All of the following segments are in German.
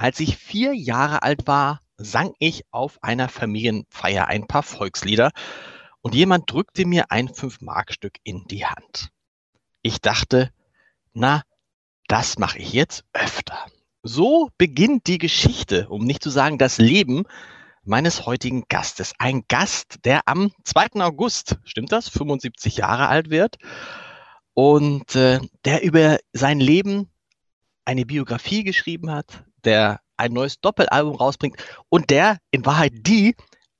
als ich vier Jahre alt war, sang ich auf einer Familienfeier ein paar Volkslieder und jemand drückte mir ein Fünf-Mark-Stück in die Hand. Ich dachte, na, das mache ich jetzt öfter. So beginnt die Geschichte, um nicht zu sagen das Leben meines heutigen Gastes. Ein Gast, der am 2. August, stimmt das, 75 Jahre alt wird und äh, der über sein Leben eine Biografie geschrieben hat, der ein neues Doppelalbum rausbringt und der in Wahrheit die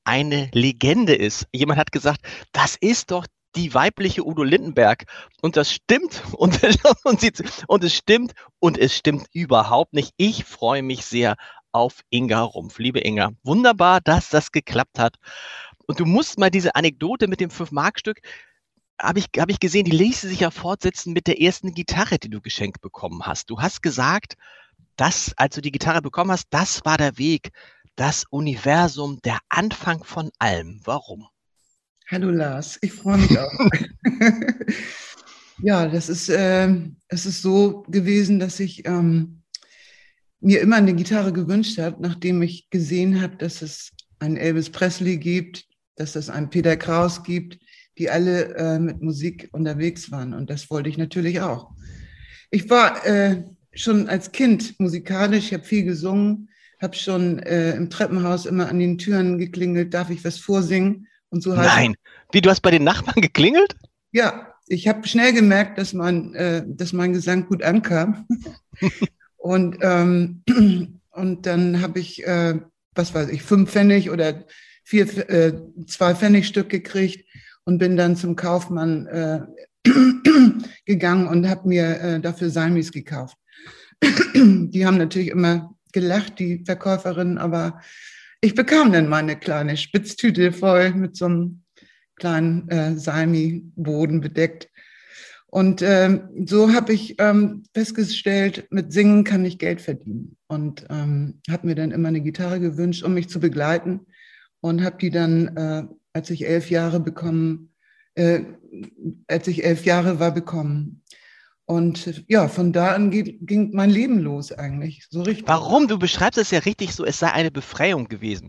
eine Legende ist. Jemand hat gesagt, das ist doch die weibliche Udo Lindenberg. Und das stimmt. Und, und, sie, und es stimmt. Und es stimmt überhaupt nicht. Ich freue mich sehr auf Inga Rumpf. Liebe Inga, wunderbar, dass das geklappt hat. Und du musst mal diese Anekdote mit dem 5-Mark-Stück, habe ich, hab ich gesehen, die ließe sich ja fortsetzen mit der ersten Gitarre, die du geschenkt bekommen hast. Du hast gesagt, das, als du die Gitarre bekommen hast, das war der Weg, das Universum, der Anfang von allem. Warum? Hallo Lars, ich freue mich auch. ja, das ist, äh, es ist so gewesen, dass ich ähm, mir immer eine Gitarre gewünscht habe, nachdem ich gesehen habe, dass es einen Elvis Presley gibt, dass es einen Peter Kraus gibt, die alle äh, mit Musik unterwegs waren. Und das wollte ich natürlich auch. Ich war äh, schon als Kind musikalisch, ich habe viel gesungen, habe schon äh, im Treppenhaus immer an den Türen geklingelt, darf ich was vorsingen? Und so Nein, wie du hast bei den Nachbarn geklingelt? Ja, ich habe schnell gemerkt, dass mein, äh, dass mein Gesang gut ankam. und, ähm, und dann habe ich, äh, was weiß ich, fünf Pfennig oder vier, äh, zwei Pfennigstück gekriegt und bin dann zum Kaufmann äh, gegangen und habe mir äh, dafür Salmis gekauft. Die haben natürlich immer gelacht, die Verkäuferinnen, aber ich bekam dann meine kleine Spitztüte voll mit so einem kleinen äh, Salmi-Boden bedeckt. Und ähm, so habe ich ähm, festgestellt, mit Singen kann ich Geld verdienen. Und ähm, habe mir dann immer eine Gitarre gewünscht, um mich zu begleiten. Und habe die dann, äh, als ich elf Jahre bekommen, äh, als ich elf Jahre war, bekommen. Und ja, von da an ging mein Leben los eigentlich, so richtig. Warum? Du beschreibst es ja richtig so, es sei eine Befreiung gewesen.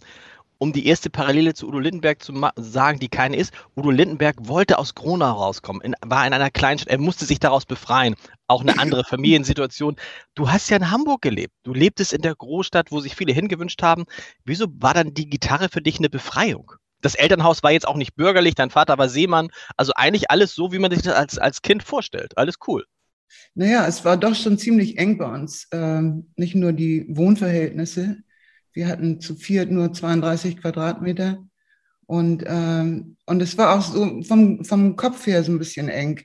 Um die erste Parallele zu Udo Lindenberg zu sagen, die keine ist. Udo Lindenberg wollte aus Gronau rauskommen, in, war in einer Kleinstadt, er musste sich daraus befreien. Auch eine andere Familiensituation. Du hast ja in Hamburg gelebt. Du lebtest in der Großstadt, wo sich viele hingewünscht haben. Wieso war dann die Gitarre für dich eine Befreiung? Das Elternhaus war jetzt auch nicht bürgerlich, dein Vater war Seemann. Also eigentlich alles so, wie man sich das als, als Kind vorstellt. Alles cool. Naja, es war doch schon ziemlich eng bei uns. Ähm, nicht nur die Wohnverhältnisse. Wir hatten zu viert nur 32 Quadratmeter. Und, ähm, und es war auch so vom, vom Kopf her so ein bisschen eng.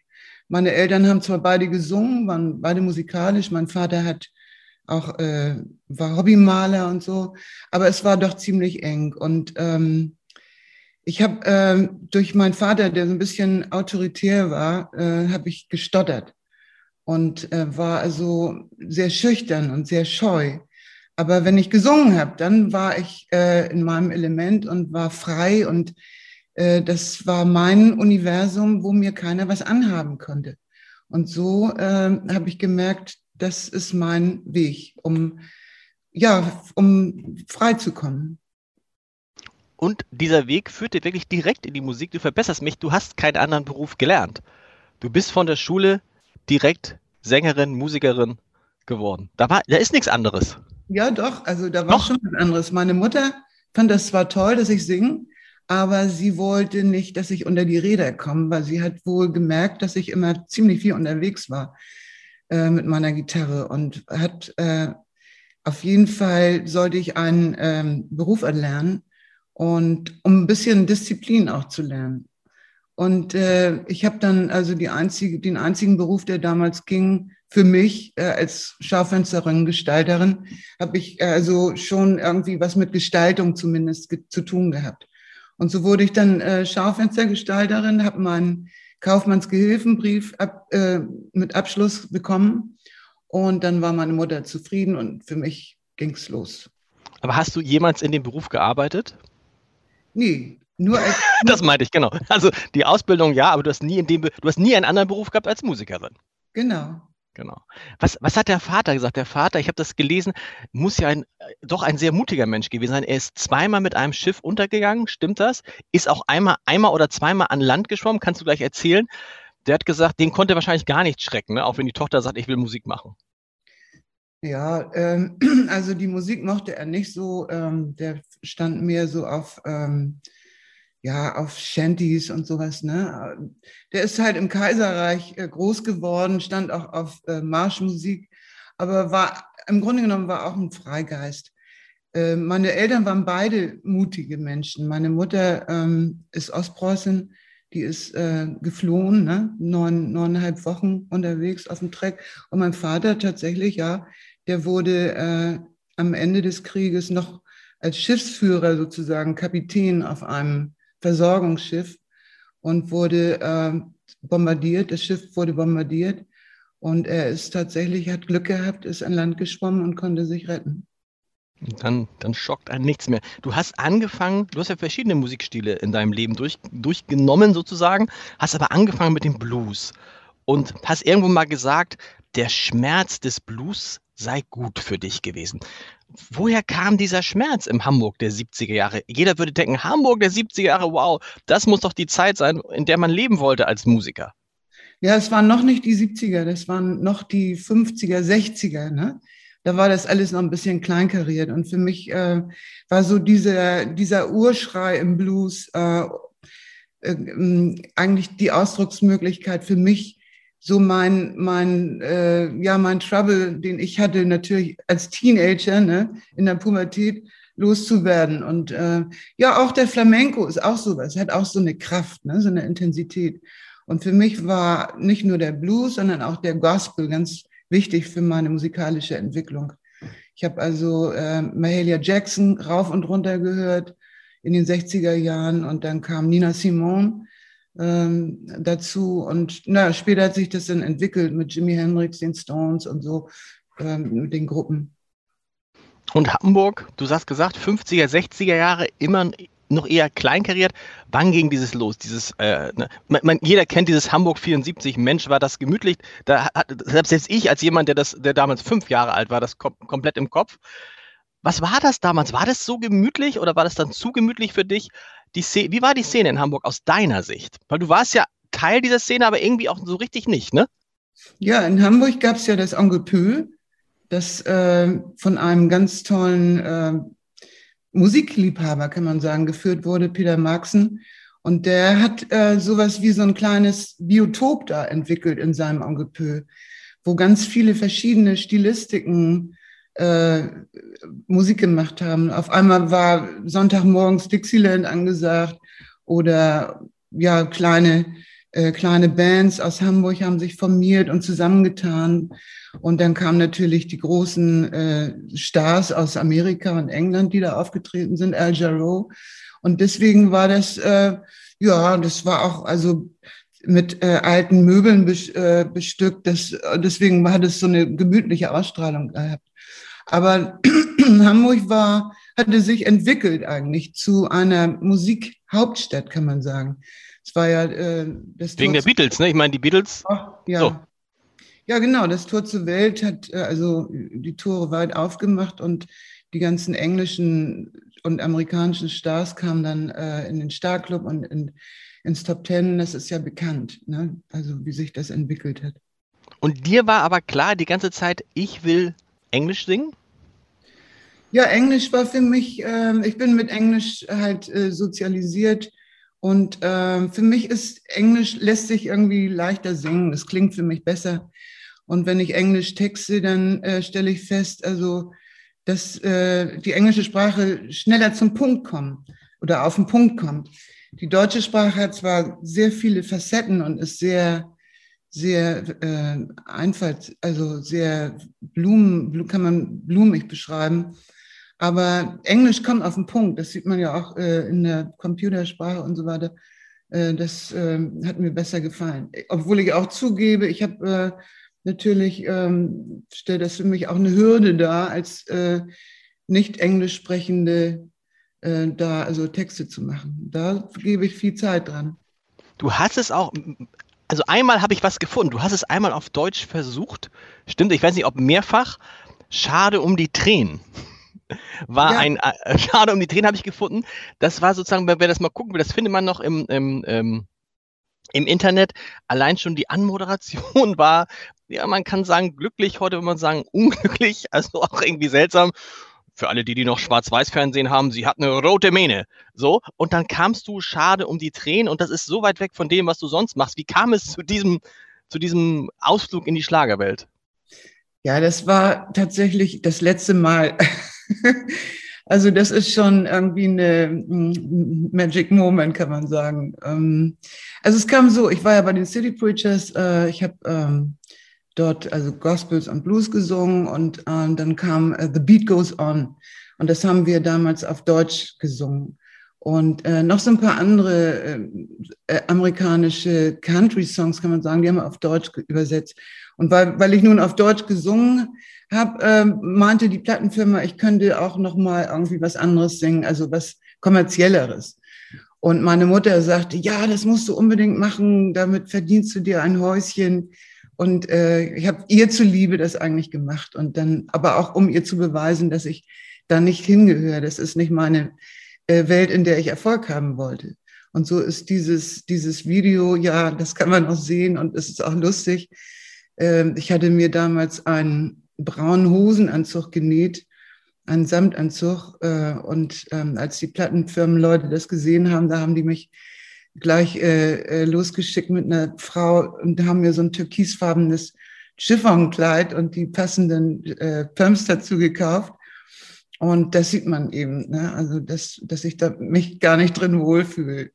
Meine Eltern haben zwar beide gesungen, waren beide musikalisch. Mein Vater hat auch, äh, war Hobbymaler und so. Aber es war doch ziemlich eng. Und ähm, ich habe äh, durch meinen Vater, der so ein bisschen autoritär war, äh, habe ich gestottert und äh, war also sehr schüchtern und sehr scheu. Aber wenn ich gesungen habe, dann war ich äh, in meinem Element und war frei und äh, das war mein Universum, wo mir keiner was anhaben konnte. Und so äh, habe ich gemerkt, das ist mein Weg, um ja, um frei zu kommen. Und dieser Weg führt dir wirklich direkt in die Musik. Du verbesserst mich. Du hast keinen anderen Beruf gelernt. Du bist von der Schule direkt Sängerin, Musikerin geworden. Da, war, da ist nichts anderes. Ja, doch. Also da war doch. schon was anderes. Meine Mutter fand das zwar toll, dass ich singe, aber sie wollte nicht, dass ich unter die Räder komme, weil sie hat wohl gemerkt, dass ich immer ziemlich viel unterwegs war äh, mit meiner Gitarre und hat äh, auf jeden Fall sollte ich einen ähm, Beruf erlernen und um ein bisschen Disziplin auch zu lernen. Und äh, ich habe dann also die einzige, den einzigen Beruf, der damals ging, für mich äh, als Schaufensterin, Gestalterin, habe ich also schon irgendwie was mit Gestaltung zumindest ge zu tun gehabt. Und so wurde ich dann äh, Schaufenstergestalterin, habe meinen Kaufmannsgehilfenbrief ab, äh, mit Abschluss bekommen. Und dann war meine Mutter zufrieden und für mich ging es los. Aber hast du jemals in dem Beruf gearbeitet? Nee, nur als. das meinte ich, genau. Also die Ausbildung ja, aber du hast nie in dem, du hast nie einen anderen Beruf gehabt als Musikerin. Genau. Genau. Was, was hat der Vater gesagt? Der Vater, ich habe das gelesen, muss ja ein, doch ein sehr mutiger Mensch gewesen sein. Er ist zweimal mit einem Schiff untergegangen, stimmt das? Ist auch einmal, einmal oder zweimal an Land geschwommen, kannst du gleich erzählen. Der hat gesagt, den konnte wahrscheinlich gar nicht schrecken, ne? auch wenn die Tochter sagt, ich will Musik machen. Ja, ähm, also die Musik mochte er nicht so. Ähm, der stand mehr so auf ähm, ja, auf Shanties und sowas. Ne? Der ist halt im Kaiserreich äh, groß geworden, stand auch auf äh, Marschmusik, aber war im Grunde genommen war auch ein Freigeist. Äh, meine Eltern waren beide mutige Menschen. Meine Mutter ähm, ist Ostpreußin, die ist äh, geflohen, ne? Neun, neuneinhalb Wochen unterwegs auf dem Treck. Und mein Vater tatsächlich, ja, der wurde äh, am Ende des Krieges noch als Schiffsführer sozusagen Kapitän auf einem Versorgungsschiff und wurde äh, bombardiert. Das Schiff wurde bombardiert und er ist tatsächlich, hat Glück gehabt, ist an Land geschwommen und konnte sich retten. Dann, dann schockt einen nichts mehr. Du hast angefangen, du hast ja verschiedene Musikstile in deinem Leben durch, durchgenommen sozusagen, hast aber angefangen mit dem Blues und hast irgendwo mal gesagt, der Schmerz des Blues sei gut für dich gewesen. Woher kam dieser Schmerz im Hamburg der 70er Jahre? Jeder würde denken, Hamburg der 70er Jahre, wow, das muss doch die Zeit sein, in der man leben wollte als Musiker. Ja, es waren noch nicht die 70er, das waren noch die 50er, 60er. Ne? Da war das alles noch ein bisschen kleinkariert. Und für mich äh, war so dieser, dieser Urschrei im Blues äh, äh, eigentlich die Ausdrucksmöglichkeit für mich, so mein, mein, äh, ja, mein Trouble, den ich hatte natürlich als Teenager ne, in der Pubertät loszuwerden. Und äh, ja, auch der Flamenco ist auch sowas, hat auch so eine Kraft, ne, so eine Intensität. Und für mich war nicht nur der Blues, sondern auch der Gospel ganz wichtig für meine musikalische Entwicklung. Ich habe also äh, Mahalia Jackson rauf und runter gehört in den 60er Jahren und dann kam Nina Simone ähm, dazu. Und na, später hat sich das dann entwickelt mit Jimi Hendrix, den Stones und so, ähm, mit den Gruppen. Und Hamburg, du hast gesagt, 50er, 60er Jahre immer noch eher kleinkariert. Wann ging dieses los? Dieses, äh, ne? man, man, jeder kennt dieses Hamburg 74. Mensch, war das gemütlich. Da hat selbst ich als jemand, der das, der damals fünf Jahre alt war, das kom komplett im Kopf. Was war das damals? War das so gemütlich oder war das dann zu gemütlich für dich? Die Szene, wie war die Szene in Hamburg aus deiner Sicht? Weil du warst ja Teil dieser Szene, aber irgendwie auch so richtig nicht, ne? Ja, in Hamburg gab es ja das Onkel Pö, das äh, von einem ganz tollen äh, Musikliebhaber, kann man sagen, geführt wurde, Peter Marxen. Und der hat äh, sowas wie so ein kleines Biotop da entwickelt in seinem Onkel Pö, wo ganz viele verschiedene Stilistiken äh, Musik gemacht haben. Auf einmal war Sonntagmorgens Dixieland angesagt oder ja, kleine, äh, kleine Bands aus Hamburg haben sich formiert und zusammengetan. Und dann kamen natürlich die großen äh, Stars aus Amerika und England, die da aufgetreten sind, Al Jarreau. Und deswegen war das, äh, ja, das war auch, also mit äh, alten Möbeln äh, bestückt. Das, deswegen hat es so eine gemütliche Ausstrahlung gehabt. Aber Hamburg war, hatte sich entwickelt eigentlich zu einer Musikhauptstadt, kann man sagen. Es war ja äh, das Wegen Tor der Beatles, ne? Ich meine, die Beatles. Ach, ja. So. Ja, genau. Das Tor zur Welt hat äh, also die Tore weit aufgemacht und die ganzen englischen und amerikanischen Stars kamen dann äh, in den Starclub und in, ins Top Ten. Das ist ja bekannt, ne? also wie sich das entwickelt hat. Und dir war aber klar die ganze Zeit, ich will Englisch singen? Ja, Englisch war für mich, äh, ich bin mit Englisch halt äh, sozialisiert und äh, für mich ist Englisch lässt sich irgendwie leichter singen. Es klingt für mich besser. Und wenn ich Englisch texte, dann äh, stelle ich fest, also dass äh, die englische Sprache schneller zum Punkt kommt oder auf den Punkt kommt. Die deutsche Sprache hat zwar sehr viele Facetten und ist sehr, sehr äh, einfach, also sehr blumen, kann man blumig beschreiben. Aber Englisch kommt auf den Punkt. Das sieht man ja auch äh, in der Computersprache und so weiter. Äh, das äh, hat mir besser gefallen. Obwohl ich auch zugebe, ich habe äh, natürlich, ähm, stellt das für mich auch eine Hürde dar, als äh, nicht englisch sprechende äh, da also Texte zu machen. Da gebe ich viel Zeit dran. Du hast es auch, also einmal habe ich was gefunden. Du hast es einmal auf Deutsch versucht. Stimmt, ich weiß nicht, ob mehrfach. Schade um die Tränen. War ja. ein äh, Schade um die Tränen habe ich gefunden. Das war sozusagen, wer das mal gucken will, das findet man noch im, im, ähm, im Internet. Allein schon die Anmoderation war, ja, man kann sagen glücklich, heute würde man sagen unglücklich, also auch irgendwie seltsam für alle, die, die noch Schwarz-Weiß-Fernsehen haben, sie hat eine rote Mähne. So, und dann kamst du schade um die Tränen und das ist so weit weg von dem, was du sonst machst. Wie kam es zu diesem, zu diesem Ausflug in die Schlagerwelt? Ja, das war tatsächlich das letzte Mal. also das ist schon irgendwie eine mm, Magic Moment, kann man sagen. Ähm, also es kam so, ich war ja bei den City Preachers, äh, ich habe ähm, dort also Gospels und Blues gesungen und ähm, dann kam uh, The Beat Goes On und das haben wir damals auf Deutsch gesungen. Und äh, noch so ein paar andere äh, äh, amerikanische Country-Songs, kann man sagen, die haben wir auf Deutsch übersetzt. Und weil, weil ich nun auf Deutsch gesungen habe, äh, meinte die Plattenfirma, ich könnte auch noch mal irgendwie was anderes singen, also was kommerzielleres. Und meine Mutter sagte, ja, das musst du unbedingt machen, damit verdienst du dir ein Häuschen. Und äh, ich habe ihr zuliebe das eigentlich gemacht und dann, aber auch um ihr zu beweisen, dass ich da nicht hingehöre. Das ist nicht meine äh, Welt, in der ich Erfolg haben wollte. Und so ist dieses, dieses Video, ja, das kann man auch sehen und es ist auch lustig. Äh, ich hatte mir damals einen braunen Hosenanzug genäht, einen Samtanzug. Äh, und ähm, als die Plattenfirmenleute das gesehen haben, da haben die mich gleich äh, äh, losgeschickt mit einer Frau und haben mir so ein türkisfarbenes Chiffonkleid und die passenden äh, Pumps dazu gekauft. Und das sieht man eben, ne? also dass, dass ich da mich gar nicht drin wohlfühle.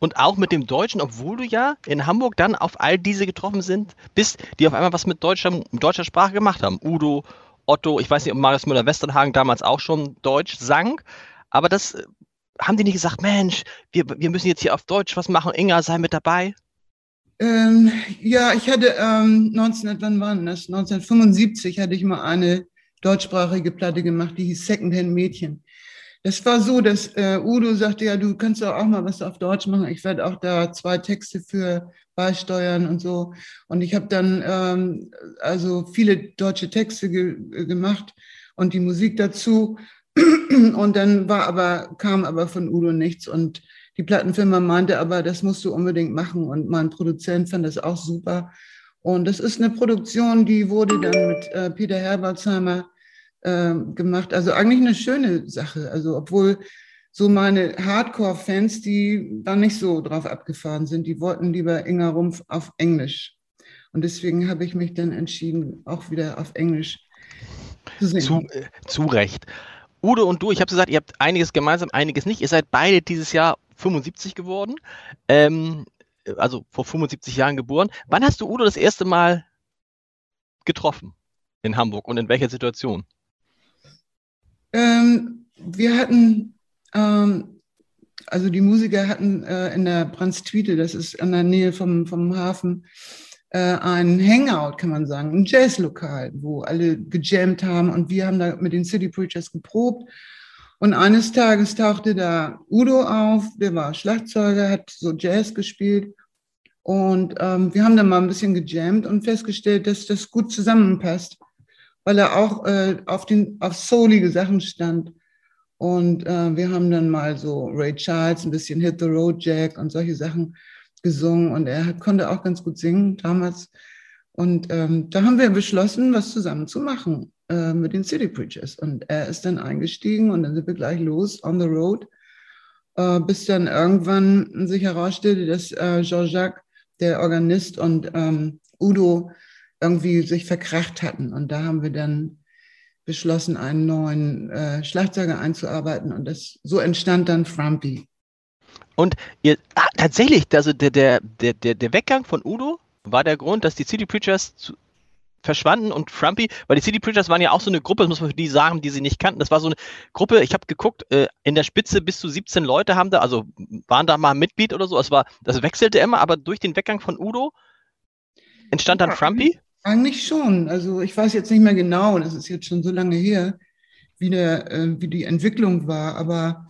Und auch mit dem Deutschen, obwohl du ja in Hamburg dann auf all diese getroffen sind, bist, die auf einmal was mit deutscher, deutscher Sprache gemacht haben. Udo, Otto, ich weiß nicht, ob Marius Müller-Westernhagen damals auch schon Deutsch sang, aber das haben die nicht gesagt, Mensch, wir, wir müssen jetzt hier auf Deutsch was machen, Inga, sei mit dabei? Ähm, ja, ich hatte ähm, 19, wann war das? 1975 hatte ich mal eine deutschsprachige Platte gemacht, die hieß Secondhand Mädchen. Das war so, dass äh, Udo sagte, ja, du kannst doch auch mal was auf Deutsch machen. Ich werde auch da zwei Texte für beisteuern und so. Und ich habe dann ähm, also viele deutsche Texte ge gemacht und die Musik dazu. Und dann war aber, kam aber von Udo nichts und die Plattenfirma meinte aber, das musst du unbedingt machen und mein Produzent fand das auch super. Und das ist eine Produktion, die wurde dann mit äh, Peter Herbertsheimer äh, gemacht. Also eigentlich eine schöne Sache. Also obwohl so meine Hardcore-Fans, die da nicht so drauf abgefahren sind, die wollten lieber Inga Rumpf auf Englisch. Und deswegen habe ich mich dann entschieden, auch wieder auf Englisch zu singen. Zu, äh, zu Recht. Udo und du, ich habe gesagt, ihr habt einiges gemeinsam, einiges nicht. Ihr seid beide dieses Jahr 75 geworden, ähm, also vor 75 Jahren geboren. Wann hast du Udo das erste Mal getroffen in Hamburg und in welcher Situation? Ähm, wir hatten, ähm, also die Musiker hatten äh, in der Brandstwiete, das ist an der Nähe vom, vom Hafen, ein Hangout, kann man sagen, ein Jazzlokal, wo alle gejammt haben und wir haben da mit den City Preachers geprobt. Und eines Tages tauchte da Udo auf, der war Schlagzeuger, hat so Jazz gespielt. Und ähm, wir haben dann mal ein bisschen gejammt und festgestellt, dass das gut zusammenpasst, weil er auch äh, auf, den, auf soulige Sachen stand. Und äh, wir haben dann mal so Ray Charles, ein bisschen Hit the Road Jack und solche Sachen gesungen und er konnte auch ganz gut singen damals. Und ähm, da haben wir beschlossen, was zusammen zu machen. äh, mit den City Preachers. Und er ist dann eingestiegen und dann sind wir gleich los on the road, äh, bis dann irgendwann sich herausstellte, dass äh, Jean-Jacques, der Organist und ähm, Udo irgendwie sich verkracht hatten. Und da haben wir dann beschlossen, einen neuen äh, Schlagzeuger einzuarbeiten. Und das, so entstand dann Frumpy. Und ihr, ah, tatsächlich, also der, der, der, der Weggang von Udo war der Grund, dass die City Preachers zu, verschwanden und Frumpy, weil die City Preachers waren ja auch so eine Gruppe, das muss man für die sagen, die sie nicht kannten. Das war so eine Gruppe, ich habe geguckt, äh, in der Spitze bis zu 17 Leute haben da, also waren da mal Mitglied oder so. Es war, das wechselte immer, aber durch den Weggang von Udo entstand dann ja, Frumpy? Eigentlich schon. Also ich weiß jetzt nicht mehr genau, das ist jetzt schon so lange her, wie, der, äh, wie die Entwicklung war, aber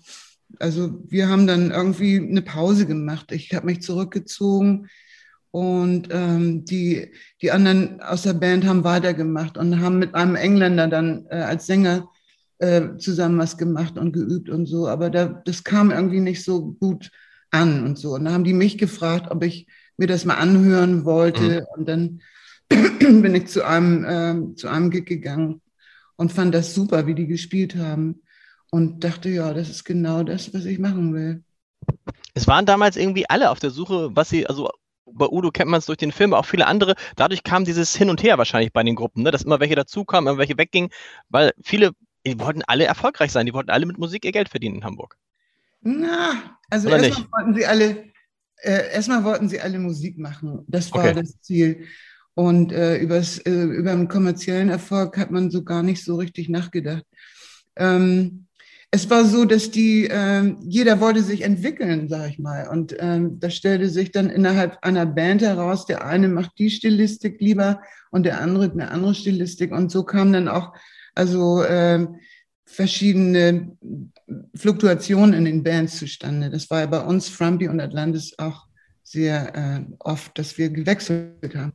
also wir haben dann irgendwie eine Pause gemacht. Ich habe mich zurückgezogen und ähm, die, die anderen aus der Band haben weitergemacht und haben mit einem Engländer dann äh, als Sänger äh, zusammen was gemacht und geübt und so. Aber da, das kam irgendwie nicht so gut an und so. Und da haben die mich gefragt, ob ich mir das mal anhören wollte. Mhm. Und dann bin ich zu einem, äh, zu einem Gig gegangen und fand das super, wie die gespielt haben. Und dachte, ja, das ist genau das, was ich machen will. Es waren damals irgendwie alle auf der Suche, was sie, also bei Udo kennt man es durch den Film, auch viele andere. Dadurch kam dieses Hin und Her wahrscheinlich bei den Gruppen, ne? dass immer welche dazukamen, immer welche weggingen, weil viele, die wollten alle erfolgreich sein, die wollten alle mit Musik ihr Geld verdienen in Hamburg. Na, also erstmal wollten sie alle, äh, erstmal wollten sie alle Musik machen. Das war okay. das Ziel. Und äh, übers, äh, über den kommerziellen Erfolg hat man so gar nicht so richtig nachgedacht. Ähm, es war so, dass die, äh, jeder wollte sich entwickeln, sag ich mal. Und ähm, das stellte sich dann innerhalb einer Band heraus, der eine macht die Stilistik lieber und der andere eine andere Stilistik. Und so kamen dann auch also äh, verschiedene Fluktuationen in den Bands zustande. Das war ja bei uns, Frumpy und Atlantis, auch sehr äh, oft, dass wir gewechselt haben.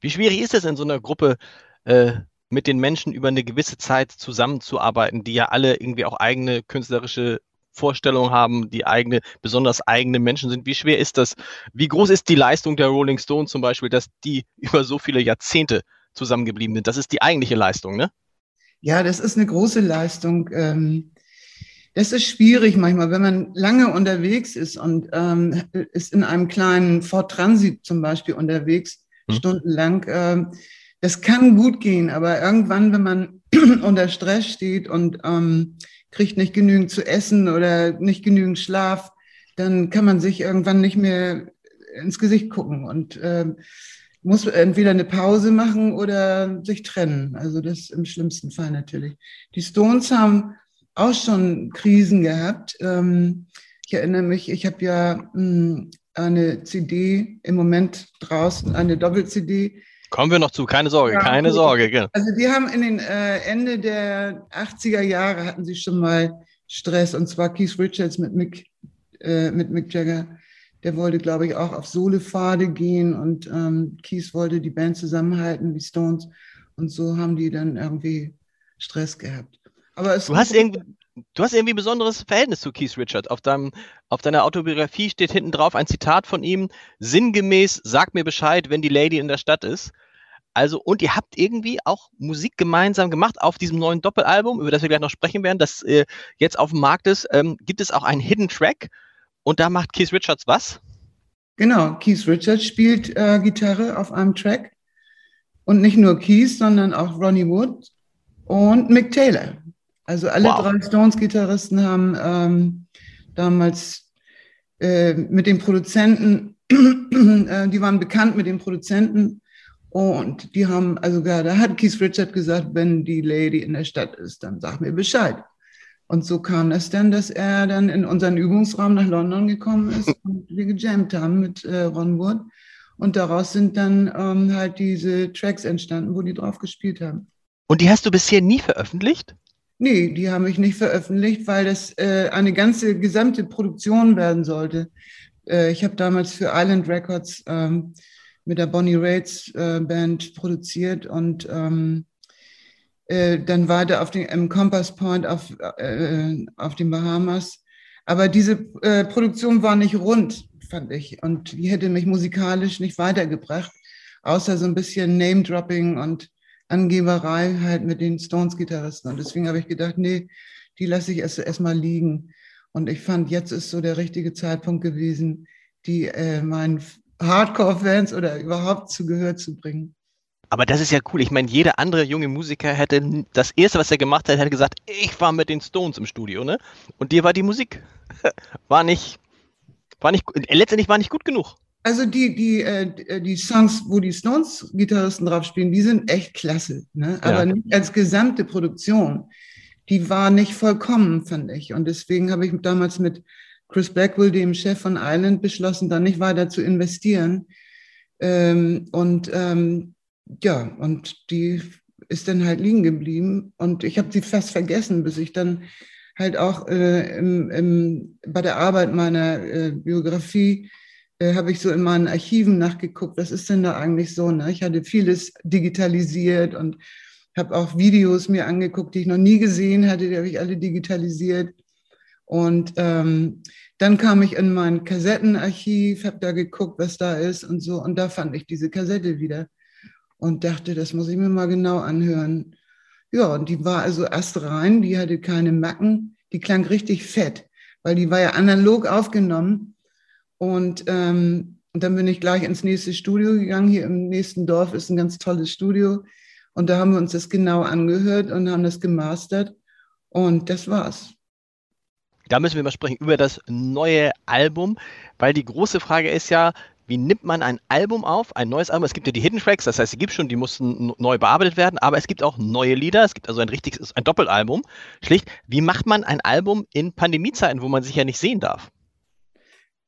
Wie schwierig ist es in so einer Gruppe, äh, mit den Menschen über eine gewisse Zeit zusammenzuarbeiten, die ja alle irgendwie auch eigene künstlerische Vorstellungen haben, die eigene, besonders eigene Menschen sind. Wie schwer ist das? Wie groß ist die Leistung der Rolling Stones zum Beispiel, dass die über so viele Jahrzehnte zusammengeblieben sind? Das ist die eigentliche Leistung, ne? Ja, das ist eine große Leistung. Ähm, das ist schwierig manchmal, wenn man lange unterwegs ist und ähm, ist in einem kleinen Ford Transit zum Beispiel unterwegs, hm. stundenlang ähm, das kann gut gehen, aber irgendwann, wenn man unter Stress steht und ähm, kriegt nicht genügend zu essen oder nicht genügend Schlaf, dann kann man sich irgendwann nicht mehr ins Gesicht gucken und äh, muss entweder eine Pause machen oder sich trennen. Also das im schlimmsten Fall natürlich. Die Stones haben auch schon Krisen gehabt. Ähm, ich erinnere mich, ich habe ja mh, hm, eine CD im Moment draußen, eine Doppel-CD Kommen wir noch zu, keine Sorge, ja, keine Sorge. Genau. Also die haben in den äh, Ende der 80er Jahre hatten sie schon mal Stress und zwar Keith Richards mit Mick, äh, mit Mick Jagger. Der wollte, glaube ich, auch auf Sohle-Pfade gehen und ähm, Keith wollte die Band zusammenhalten, die Stones. Und so haben die dann irgendwie Stress gehabt. Aber es du hast irgendwie, du hast irgendwie ein besonderes Verhältnis zu Keith Richards. Auf, deinem, auf deiner Autobiografie steht hinten drauf ein Zitat von ihm, sinngemäß, sag mir Bescheid, wenn die Lady in der Stadt ist. Also, und ihr habt irgendwie auch Musik gemeinsam gemacht auf diesem neuen Doppelalbum, über das wir gleich noch sprechen werden, das äh, jetzt auf dem Markt ist. Ähm, gibt es auch einen Hidden Track und da macht Keith Richards was? Genau, Keith Richards spielt äh, Gitarre auf einem Track. Und nicht nur Keith, sondern auch Ronnie Wood und Mick Taylor. Also alle wow. drei Stones-Gitarristen haben ähm, damals äh, mit den Produzenten, äh, die waren bekannt mit den Produzenten und die haben, also da hat Keith Richard gesagt, wenn die Lady in der Stadt ist, dann sag mir Bescheid. Und so kam es dann, dass er dann in unseren Übungsraum nach London gekommen ist und wir gejammt haben mit äh, Ron Wood. Und daraus sind dann ähm, halt diese Tracks entstanden, wo die drauf gespielt haben. Und die hast du bisher nie veröffentlicht? Nee, die habe ich nicht veröffentlicht, weil das äh, eine ganze gesamte Produktion werden sollte. Äh, ich habe damals für Island Records ähm, mit der Bonnie Raids äh, Band produziert und ähm, äh, dann weiter auf den, im Compass Point auf, äh, auf den Bahamas. Aber diese äh, Produktion war nicht rund, fand ich. Und die hätte mich musikalisch nicht weitergebracht, außer so ein bisschen Name-Dropping und Angeberei halt mit den Stones-Gitarristen. Und deswegen habe ich gedacht, nee, die lasse ich erst erstmal liegen. Und ich fand, jetzt ist so der richtige Zeitpunkt gewesen, die äh, meinen Hardcore-Fans oder überhaupt zu Gehör zu bringen. Aber das ist ja cool. Ich meine, jeder andere junge Musiker hätte das erste, was er gemacht hat, hätte gesagt, ich war mit den Stones im Studio, ne? Und dir war die Musik war nicht, war nicht, letztendlich war nicht gut genug. Also die, die, äh, die Songs, wo die Stones-Gitarristen drauf spielen, die sind echt klasse, ne? Aber ja. nicht als gesamte Produktion die war nicht vollkommen, fand ich. Und deswegen habe ich damals mit Chris Blackwell, dem Chef von Island, beschlossen, da nicht weiter zu investieren. Ähm, und ähm, ja, und die ist dann halt liegen geblieben. Und ich habe sie fast vergessen, bis ich dann halt auch äh, im, im, bei der Arbeit meiner äh, Biografie äh, habe ich so in meinen Archiven nachgeguckt, was ist denn da eigentlich so? Ne? Ich hatte vieles digitalisiert und habe auch Videos mir angeguckt, die ich noch nie gesehen hatte, die habe ich alle digitalisiert. Und ähm, dann kam ich in mein Kassettenarchiv, habe da geguckt, was da ist und so. Und da fand ich diese Kassette wieder und dachte, das muss ich mir mal genau anhören. Ja, und die war also erst rein, die hatte keine Macken, die klang richtig fett, weil die war ja analog aufgenommen. Und, ähm, und dann bin ich gleich ins nächste Studio gegangen. Hier im nächsten Dorf ist ein ganz tolles Studio. Und da haben wir uns das genau angehört und haben das gemastert. Und das war's. Da müssen wir mal sprechen über das neue Album, weil die große Frage ist ja, wie nimmt man ein Album auf, ein neues Album? Es gibt ja die Hidden Tracks, das heißt, die gibt schon, die mussten neu bearbeitet werden, aber es gibt auch neue Lieder, es gibt also ein richtiges, ein Doppelalbum. Schlicht, wie macht man ein Album in Pandemiezeiten, wo man sich ja nicht sehen darf?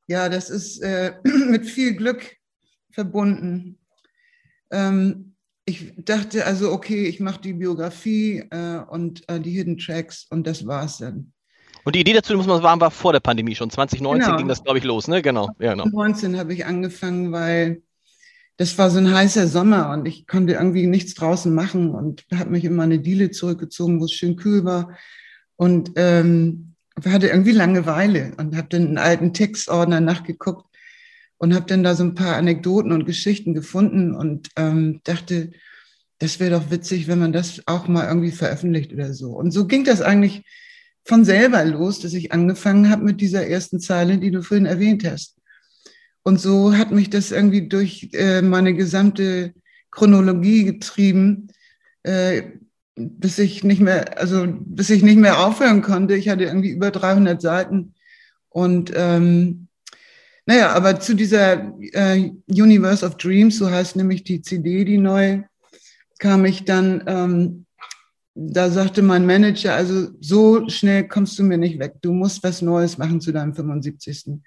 Ja, das ist äh, mit viel Glück verbunden. Ähm, ich dachte also, okay, ich mache die Biografie äh, und äh, die Hidden Tracks und das war's dann. Und die Idee dazu, muss man sagen, war vor der Pandemie schon. 2019 genau. ging das, glaube ich, los, ne? Genau. Ja, genau. 2019 habe ich angefangen, weil das war so ein heißer Sommer und ich konnte irgendwie nichts draußen machen und habe mich in meine Diele zurückgezogen, wo es schön kühl war und ähm, hatte irgendwie Langeweile und habe dann einen alten Textordner nachgeguckt und habe dann da so ein paar Anekdoten und Geschichten gefunden und ähm, dachte, das wäre doch witzig, wenn man das auch mal irgendwie veröffentlicht oder so. Und so ging das eigentlich von selber los, dass ich angefangen habe mit dieser ersten Zeile, die du vorhin erwähnt hast. Und so hat mich das irgendwie durch äh, meine gesamte Chronologie getrieben, äh, bis ich nicht mehr, also bis ich nicht mehr aufhören konnte. Ich hatte irgendwie über 300 Seiten und ähm, naja, aber zu dieser äh, Universe of Dreams, so heißt nämlich die CD, die neu, kam ich dann, ähm, da sagte mein Manager, also so schnell kommst du mir nicht weg. Du musst was Neues machen zu deinem 75.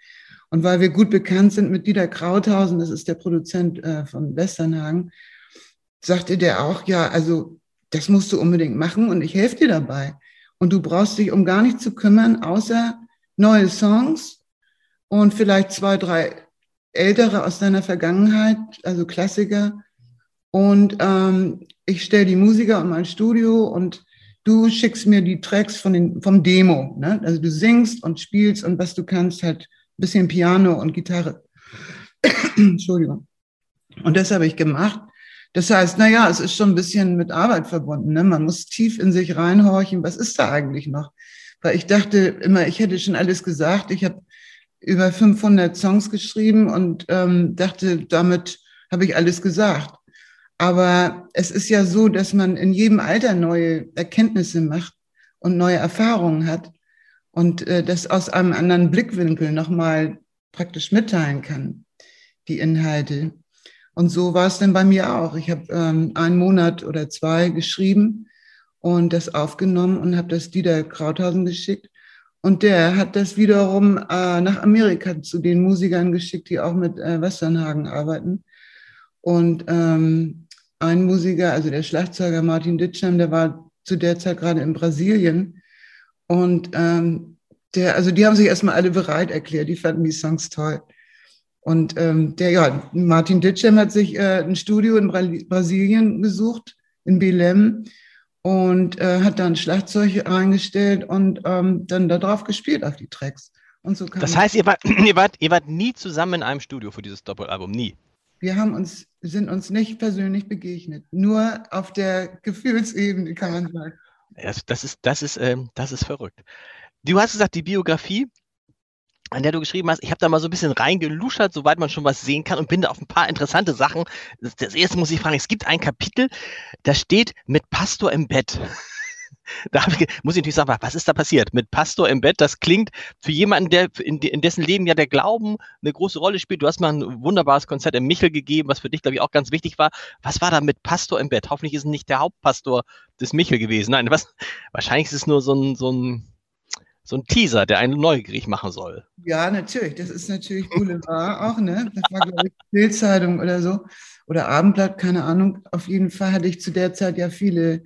Und weil wir gut bekannt sind mit Dieter Krauthausen, das ist der Produzent äh, von Westernhagen, sagte der auch, ja, also das musst du unbedingt machen und ich helfe dir dabei. Und du brauchst dich um gar nichts zu kümmern, außer neue Songs und vielleicht zwei, drei ältere aus deiner Vergangenheit, also Klassiker. Und ähm, ich stelle die Musiker in mein Studio und du schickst mir die Tracks von den, vom Demo. Ne? Also du singst und spielst und was du kannst, halt ein bisschen Piano und Gitarre. Entschuldigung. Und das habe ich gemacht. Das heißt, na ja, es ist schon ein bisschen mit Arbeit verbunden. Ne? Man muss tief in sich reinhorchen. Was ist da eigentlich noch? Weil ich dachte immer, ich hätte schon alles gesagt. Ich habe über 500 Songs geschrieben und ähm, dachte, damit habe ich alles gesagt. Aber es ist ja so, dass man in jedem Alter neue Erkenntnisse macht und neue Erfahrungen hat und äh, das aus einem anderen Blickwinkel nochmal praktisch mitteilen kann, die Inhalte. Und so war es dann bei mir auch. Ich habe ähm, einen Monat oder zwei geschrieben und das aufgenommen und habe das Dieter Krauthausen geschickt. Und der hat das wiederum äh, nach Amerika zu den Musikern geschickt, die auch mit äh, Westernhagen arbeiten. Und ähm, ein Musiker, also der Schlagzeuger Martin Ditscham, der war zu der Zeit gerade in Brasilien. Und ähm, der, also die haben sich erstmal alle bereit erklärt, die fanden die Songs toll. Und ähm, der, ja, Martin Ditscham hat sich äh, ein Studio in Bra Brasilien gesucht, in Belém und äh, hat dann Schlagzeug reingestellt und ähm, dann darauf gespielt auf die Tracks. Und so das heißt, ihr wart, ihr, wart, ihr wart nie zusammen in einem Studio für dieses Doppelalbum, nie? Wir haben uns, sind uns nicht persönlich begegnet, nur auf der Gefühlsebene, kann man sagen. Das, das, ist, das, ist, ähm, das ist verrückt. Du hast gesagt, die Biografie, an der du geschrieben hast, ich habe da mal so ein bisschen reingeluschert, soweit man schon was sehen kann und bin da auf ein paar interessante Sachen. Das, das erste muss ich fragen, es gibt ein Kapitel, da steht mit Pastor im Bett. Da ich, muss ich natürlich sagen, was ist da passiert? Mit Pastor im Bett, das klingt für jemanden, der in, in, dessen Leben ja der Glauben eine große Rolle spielt. Du hast mal ein wunderbares Konzert im Michel gegeben, was für dich, glaube ich, auch ganz wichtig war. Was war da mit Pastor im Bett? Hoffentlich ist es nicht der Hauptpastor des Michel gewesen. Nein, was, wahrscheinlich ist es nur so ein, so ein, so ein Teaser, der einen neugierig machen soll. Ja, natürlich. Das ist natürlich Boulevard auch, ne? Das war, glaube ich, Bildzeitung oder so. Oder Abendblatt, keine Ahnung. Auf jeden Fall hatte ich zu der Zeit ja viele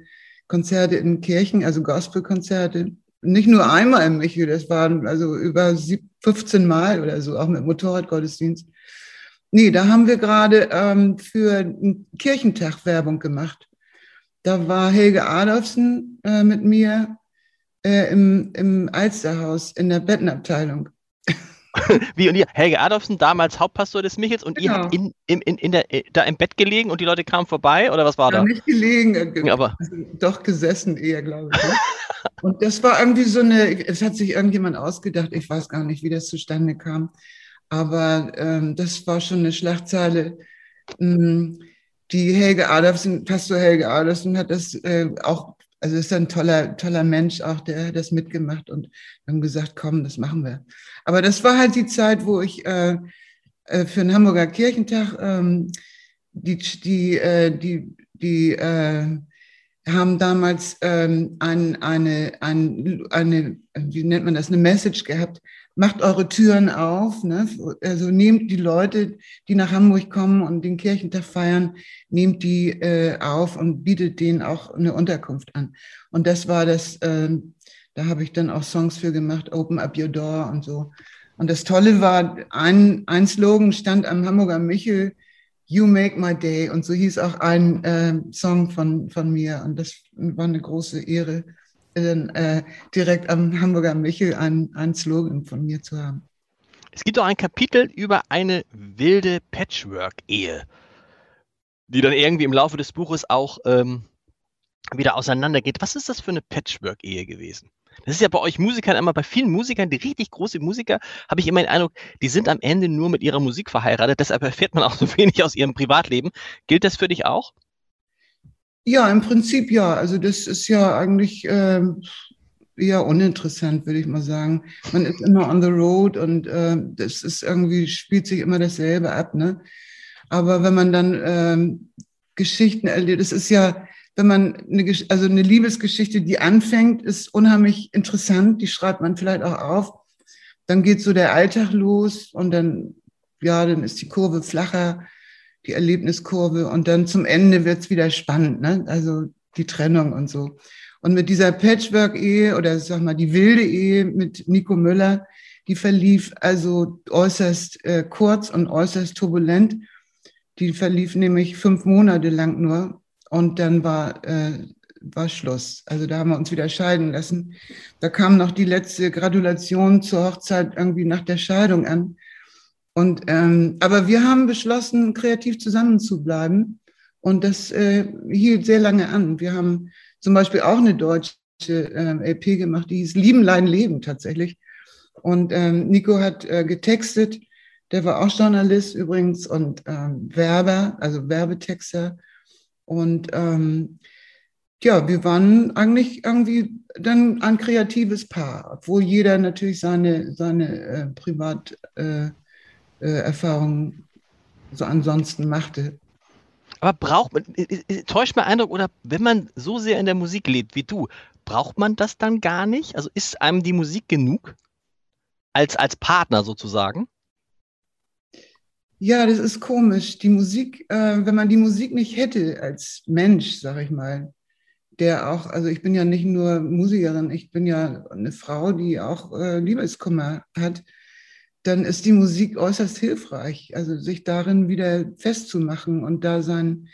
Konzerte in Kirchen, also Gospelkonzerte. Nicht nur einmal im Michel, das waren also über 15 Mal oder so, auch mit Motorradgottesdienst. Nee, da haben wir gerade ähm, für einen Kirchentag Werbung gemacht. Da war Helge Adolfsen äh, mit mir äh, im, im Alsterhaus in der Bettenabteilung. Wie und ihr, Helge Adolfsen, damals Hauptpastor des Michels, und genau. ihr habt in, in, in, in der, äh, da im Bett gelegen und die Leute kamen vorbei, oder was war ja, da? Nicht gelegen, äh, aber also doch gesessen eher, glaube ich. Ne? und das war irgendwie so eine, es hat sich irgendjemand ausgedacht, ich weiß gar nicht, wie das zustande kam, aber ähm, das war schon eine Schlagzeile. Ähm, die Helge Adolfsen, Pastor Helge Adolfsen hat das äh, auch also ist ein toller, toller Mensch auch, der hat das mitgemacht und haben gesagt, komm, das machen wir. Aber das war halt die Zeit, wo ich äh, äh, für den Hamburger Kirchentag ähm, die, die, äh, die, die äh, haben damals ähm, ein, eine, ein, eine, wie nennt man das, eine Message gehabt, macht eure Türen auf, ne? also nehmt die Leute, die nach Hamburg kommen und den Kirchentag feiern, nehmt die äh, auf und bietet denen auch eine Unterkunft an. Und das war das, äh, da habe ich dann auch Songs für gemacht, Open Up Your Door und so. Und das Tolle war, ein, ein Slogan stand am Hamburger Michel, You Make My Day. Und so hieß auch ein äh, Song von, von mir. Und das war eine große Ehre, äh, direkt am Hamburger Michel einen, einen Slogan von mir zu haben. Es gibt auch ein Kapitel über eine wilde Patchwork-Ehe, die dann irgendwie im Laufe des Buches auch ähm, wieder auseinandergeht. Was ist das für eine Patchwork-Ehe gewesen? Das ist ja bei euch Musikern immer, bei vielen Musikern, die richtig große Musiker, habe ich immer den Eindruck, die sind am Ende nur mit ihrer Musik verheiratet, deshalb erfährt man auch so wenig aus ihrem Privatleben. Gilt das für dich auch? Ja, im Prinzip ja. Also das ist ja eigentlich äh, eher uninteressant, würde ich mal sagen. Man ist immer on the road und äh, das ist irgendwie, spielt sich immer dasselbe ab. Ne? Aber wenn man dann ähm, Geschichten erlebt, es ist ja, wenn man eine, also eine Liebesgeschichte, die anfängt, ist unheimlich interessant, die schreibt man vielleicht auch auf. Dann geht so der Alltag los und dann, ja, dann ist die Kurve flacher die Erlebniskurve und dann zum Ende wird's wieder spannend, ne? also die Trennung und so. Und mit dieser Patchwork-Ehe oder sag mal die wilde Ehe mit Nico Müller, die verlief also äußerst äh, kurz und äußerst turbulent. Die verlief nämlich fünf Monate lang nur und dann war, äh, war Schluss. Also da haben wir uns wieder scheiden lassen. Da kam noch die letzte Gratulation zur Hochzeit irgendwie nach der Scheidung an. Und, ähm, aber wir haben beschlossen, kreativ zusammenzubleiben. Und das äh, hielt sehr lange an. Wir haben zum Beispiel auch eine deutsche äh, LP gemacht, die hieß Lieben, Leiden, Leben tatsächlich. Und ähm, Nico hat äh, getextet. Der war auch Journalist übrigens und ähm, Werber, also Werbetexter. Und ähm, ja, wir waren eigentlich irgendwie dann ein kreatives Paar, obwohl jeder natürlich seine, seine äh, Privat, äh, äh, Erfahrungen so ansonsten machte. Aber braucht man, täuscht mein Eindruck, oder wenn man so sehr in der Musik lebt wie du, braucht man das dann gar nicht? Also ist einem die Musik genug? Als, als Partner sozusagen? Ja, das ist komisch. Die Musik, äh, wenn man die Musik nicht hätte als Mensch, sag ich mal, der auch, also ich bin ja nicht nur Musikerin, ich bin ja eine Frau, die auch äh, Liebeskummer hat dann ist die Musik äußerst hilfreich, also sich darin wieder festzumachen und da sein,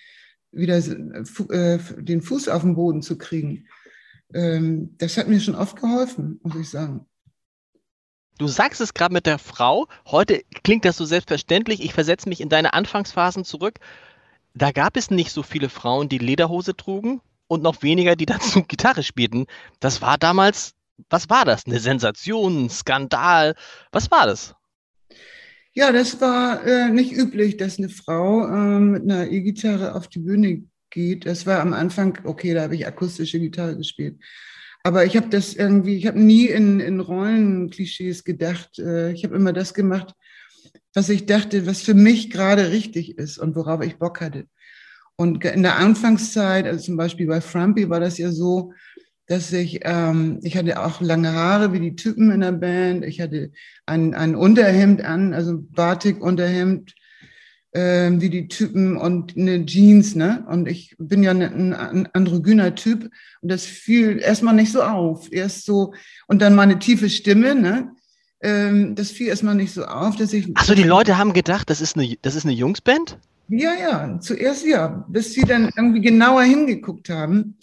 wieder äh, den Fuß auf den Boden zu kriegen. Ähm, das hat mir schon oft geholfen, muss ich sagen. Du sagst es gerade mit der Frau. Heute klingt das so selbstverständlich. Ich versetze mich in deine Anfangsphasen zurück. Da gab es nicht so viele Frauen, die Lederhose trugen und noch weniger, die dazu Gitarre spielten. Das war damals, was war das? Eine Sensation, ein Skandal? Was war das? Ja, das war äh, nicht üblich, dass eine Frau äh, mit einer E-Gitarre auf die Bühne geht. Das war am Anfang, okay, da habe ich akustische Gitarre gespielt. Aber ich habe das irgendwie, ich habe nie in, in Rollenklischees gedacht. Äh, ich habe immer das gemacht, was ich dachte, was für mich gerade richtig ist und worauf ich Bock hatte. Und in der Anfangszeit, also zum Beispiel bei Frumpy war das ja so, dass ich, ähm, ich hatte auch lange Haare wie die Typen in der Band. Ich hatte ein, ein Unterhemd an, also Batik-Unterhemd, äh, wie die Typen und eine Jeans, ne? Und ich bin ja ein, ein androgyner Typ und das fiel erstmal nicht so auf. Erst so, und dann meine tiefe Stimme, ne? Ähm, das fiel erstmal nicht so auf, dass ich. Achso, die Leute haben gedacht, das ist eine, das ist eine Jungsband? Ja, ja, zuerst ja, bis sie dann irgendwie genauer hingeguckt haben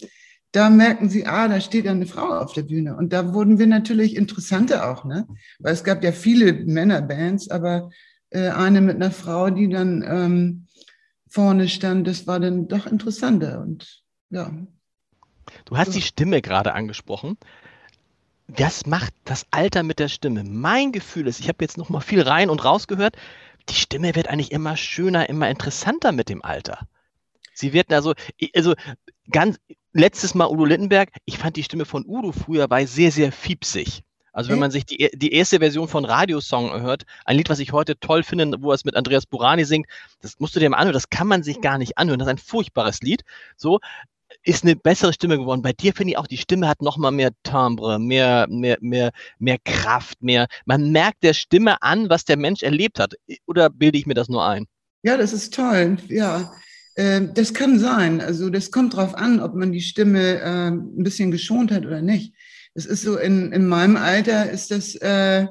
da merken sie, ah, da steht ja eine Frau auf der Bühne. Und da wurden wir natürlich interessanter auch, ne? Weil es gab ja viele Männerbands, aber äh, eine mit einer Frau, die dann ähm, vorne stand, das war dann doch interessanter. Und ja. Du hast so. die Stimme gerade angesprochen. Was macht das Alter mit der Stimme? Mein Gefühl ist, ich habe jetzt noch mal viel rein und raus gehört, die Stimme wird eigentlich immer schöner, immer interessanter mit dem Alter. Sie wird also, also ganz, letztes Mal Udo Lindenberg, ich fand die Stimme von Udo früher bei sehr, sehr fiepsig. Also wenn man sich die, die erste Version von Radiosong hört, ein Lied, was ich heute toll finde, wo er es mit Andreas Burani singt, das musst du dir mal anhören, das kann man sich gar nicht anhören. Das ist ein furchtbares Lied. So, ist eine bessere Stimme geworden. Bei dir finde ich auch, die Stimme hat noch mal mehr Timbre, mehr, mehr, mehr, mehr Kraft, mehr. Man merkt der Stimme an, was der Mensch erlebt hat. Oder bilde ich mir das nur ein? Ja, das ist toll. Ja, das kann sein. Also das kommt drauf an, ob man die Stimme äh, ein bisschen geschont hat oder nicht. Es ist so, in, in meinem Alter ist das äh,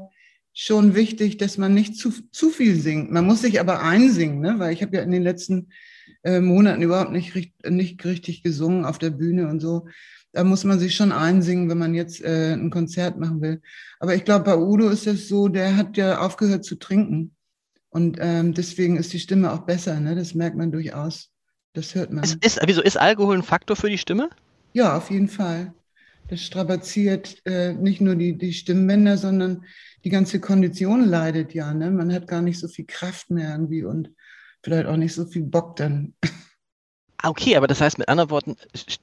schon wichtig, dass man nicht zu, zu viel singt. Man muss sich aber einsingen, ne? weil ich habe ja in den letzten äh, Monaten überhaupt nicht, nicht richtig gesungen auf der Bühne und so. Da muss man sich schon einsingen, wenn man jetzt äh, ein Konzert machen will. Aber ich glaube, bei Udo ist es so, der hat ja aufgehört zu trinken. Und ähm, deswegen ist die Stimme auch besser. Ne? Das merkt man durchaus. Das hört man. Ist, ist, wieso ist Alkohol ein Faktor für die Stimme? Ja, auf jeden Fall. Das strapaziert äh, nicht nur die, die Stimmbänder, sondern die ganze Kondition leidet ja. Ne? Man hat gar nicht so viel Kraft mehr irgendwie und vielleicht auch nicht so viel Bock dann. Ah, okay, aber das heißt mit anderen Worten,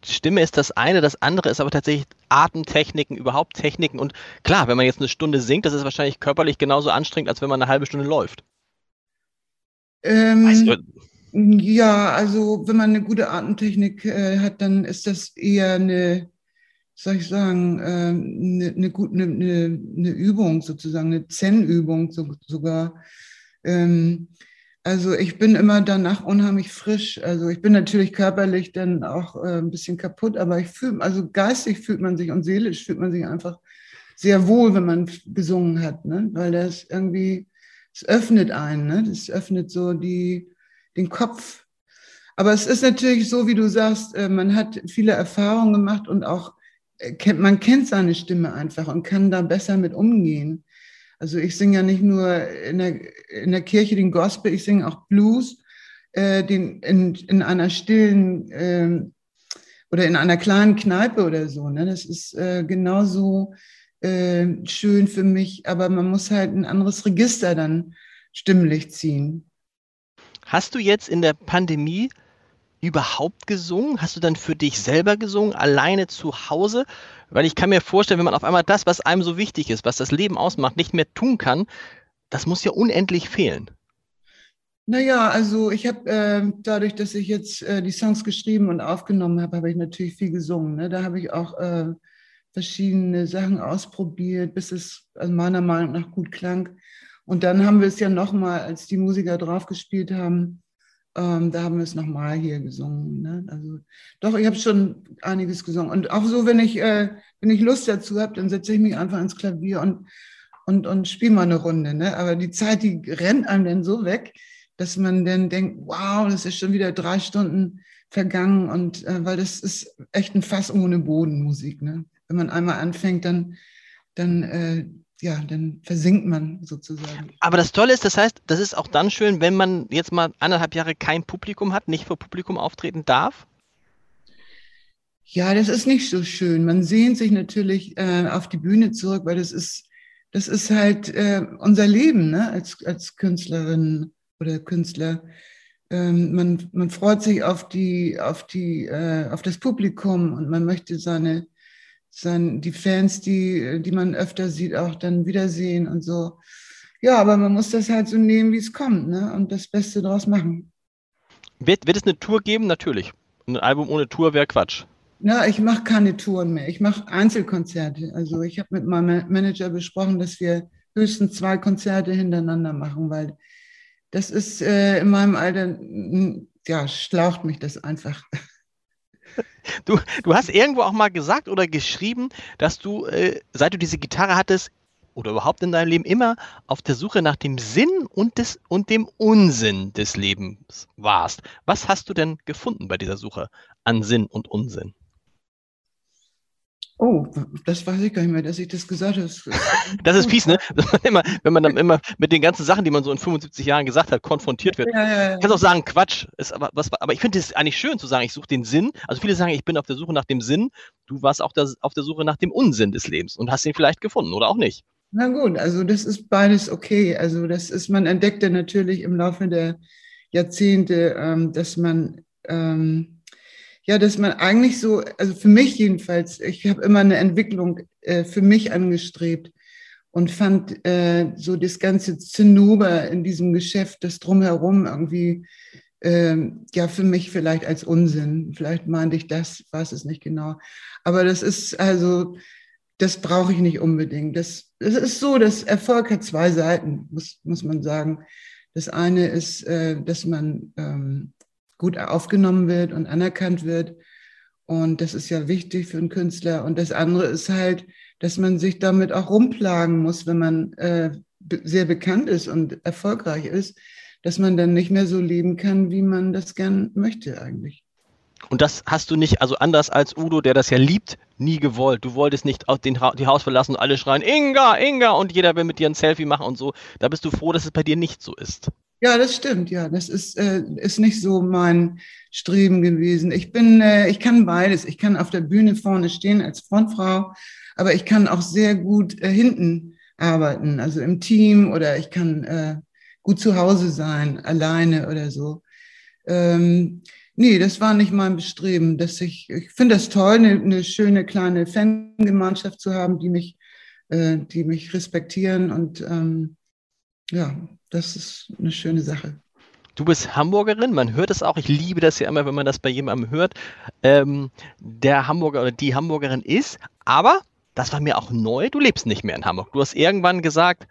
Stimme ist das eine, das andere ist aber tatsächlich Atemtechniken, überhaupt Techniken. Und klar, wenn man jetzt eine Stunde singt, das ist wahrscheinlich körperlich genauso anstrengend, als wenn man eine halbe Stunde läuft. Ähm, du, ja, also wenn man eine gute Atemtechnik äh, hat, dann ist das eher eine, soll ich sagen, äh, eine, eine, gut, eine, eine, Übung sozusagen, eine Zen-Übung so, sogar. Ähm, also ich bin immer danach unheimlich frisch. Also ich bin natürlich körperlich dann auch äh, ein bisschen kaputt, aber ich fühle, also geistig fühlt man sich und seelisch fühlt man sich einfach sehr wohl, wenn man gesungen hat, ne? weil das irgendwie, es öffnet einen, ne? das öffnet so die, den Kopf. Aber es ist natürlich so, wie du sagst, äh, man hat viele Erfahrungen gemacht und auch äh, man kennt seine Stimme einfach und kann da besser mit umgehen. Also ich singe ja nicht nur in der, in der Kirche den Gospel, ich singe auch Blues, äh, den, in, in einer stillen äh, oder in einer kleinen Kneipe oder so. Ne? Das ist äh, genauso äh, schön für mich, aber man muss halt ein anderes Register dann stimmlich ziehen. Hast du jetzt in der Pandemie überhaupt gesungen? Hast du dann für dich selber gesungen, alleine zu Hause? Weil ich kann mir vorstellen, wenn man auf einmal das, was einem so wichtig ist, was das Leben ausmacht, nicht mehr tun kann, das muss ja unendlich fehlen. Naja, also ich habe äh, dadurch, dass ich jetzt äh, die Songs geschrieben und aufgenommen habe, habe ich natürlich viel gesungen. Ne? Da habe ich auch äh, verschiedene Sachen ausprobiert, bis es also meiner Meinung nach gut klang. Und dann haben wir es ja nochmal, als die Musiker draufgespielt haben, ähm, da haben wir es nochmal hier gesungen. Ne? Also doch, ich habe schon einiges gesungen. Und auch so, wenn ich, äh, wenn ich Lust dazu habe, dann setze ich mich einfach ins Klavier und, und, und spiele mal eine Runde. Ne? Aber die Zeit, die rennt einem dann so weg, dass man dann denkt, wow, das ist schon wieder drei Stunden vergangen. Und äh, weil das ist echt ein Fass ohne Boden Musik. Ne? Wenn man einmal anfängt, dann, dann äh, ja, dann versinkt man sozusagen. Aber das Tolle ist, das heißt, das ist auch dann schön, wenn man jetzt mal anderthalb Jahre kein Publikum hat, nicht vor Publikum auftreten darf. Ja, das ist nicht so schön. Man sehnt sich natürlich äh, auf die Bühne zurück, weil das ist, das ist halt äh, unser Leben ne? als, als Künstlerin oder Künstler. Ähm, man, man freut sich auf die, auf die, äh, auf das Publikum und man möchte seine, sein, die Fans, die, die man öfter sieht, auch dann wiedersehen und so. Ja, aber man muss das halt so nehmen, wie es kommt, ne? Und das Beste daraus machen. Wird, wird es eine Tour geben? Natürlich. Ein Album ohne Tour wäre Quatsch. Na, ich mache keine Touren mehr. Ich mache Einzelkonzerte. Also ich habe mit meinem Manager besprochen, dass wir höchstens zwei Konzerte hintereinander machen, weil das ist äh, in meinem Alter, ja, schlaucht mich das einfach. Du, du hast irgendwo auch mal gesagt oder geschrieben, dass du, äh, seit du diese Gitarre hattest, oder überhaupt in deinem Leben immer auf der Suche nach dem Sinn und, des, und dem Unsinn des Lebens warst. Was hast du denn gefunden bei dieser Suche an Sinn und Unsinn? Oh, das weiß ich gar nicht mehr, dass ich das gesagt habe. Das ist fies, ne? Immer, wenn man dann immer mit den ganzen Sachen, die man so in 75 Jahren gesagt hat, konfrontiert wird. Ja, ja, ja. Ich kann auch sagen, Quatsch. Ist aber, was, aber ich finde es eigentlich schön zu sagen, ich suche den Sinn. Also viele sagen, ich bin auf der Suche nach dem Sinn. Du warst auch das, auf der Suche nach dem Unsinn des Lebens und hast ihn vielleicht gefunden oder auch nicht. Na gut, also das ist beides okay. Also das ist, man entdeckte natürlich im Laufe der Jahrzehnte, ähm, dass man ähm, ja, dass man eigentlich so, also für mich jedenfalls, ich habe immer eine Entwicklung äh, für mich angestrebt und fand äh, so das ganze Zinnober in diesem Geschäft, das drumherum irgendwie, äh, ja, für mich vielleicht als Unsinn. Vielleicht meinte ich das, weiß es nicht genau. Aber das ist also, das brauche ich nicht unbedingt. Das, das ist so, das Erfolg hat zwei Seiten, muss, muss man sagen. Das eine ist, äh, dass man ähm, gut aufgenommen wird und anerkannt wird. Und das ist ja wichtig für einen Künstler. Und das andere ist halt, dass man sich damit auch rumplagen muss, wenn man äh, sehr bekannt ist und erfolgreich ist, dass man dann nicht mehr so leben kann, wie man das gern möchte eigentlich. Und das hast du nicht, also anders als Udo, der das ja liebt, nie gewollt. Du wolltest nicht den, die Haus verlassen und alle schreien, Inga, Inga, und jeder will mit dir ein Selfie machen und so. Da bist du froh, dass es bei dir nicht so ist. Ja, das stimmt. Ja, das ist, äh, ist nicht so mein Streben gewesen. Ich bin, äh, ich kann beides. Ich kann auf der Bühne vorne stehen als Frontfrau, aber ich kann auch sehr gut äh, hinten arbeiten, also im Team oder ich kann äh, gut zu Hause sein, alleine oder so. Ähm, nee, das war nicht mein Bestreben. Dass ich ich finde das toll, eine, eine schöne kleine Fangemeinschaft zu haben, die mich, äh, die mich respektieren und ähm, ja, das ist eine schöne Sache. Du bist Hamburgerin, man hört es auch. Ich liebe das ja immer, wenn man das bei jemandem hört. Ähm, der Hamburger oder die Hamburgerin ist, aber das war mir auch neu. Du lebst nicht mehr in Hamburg. Du hast irgendwann gesagt,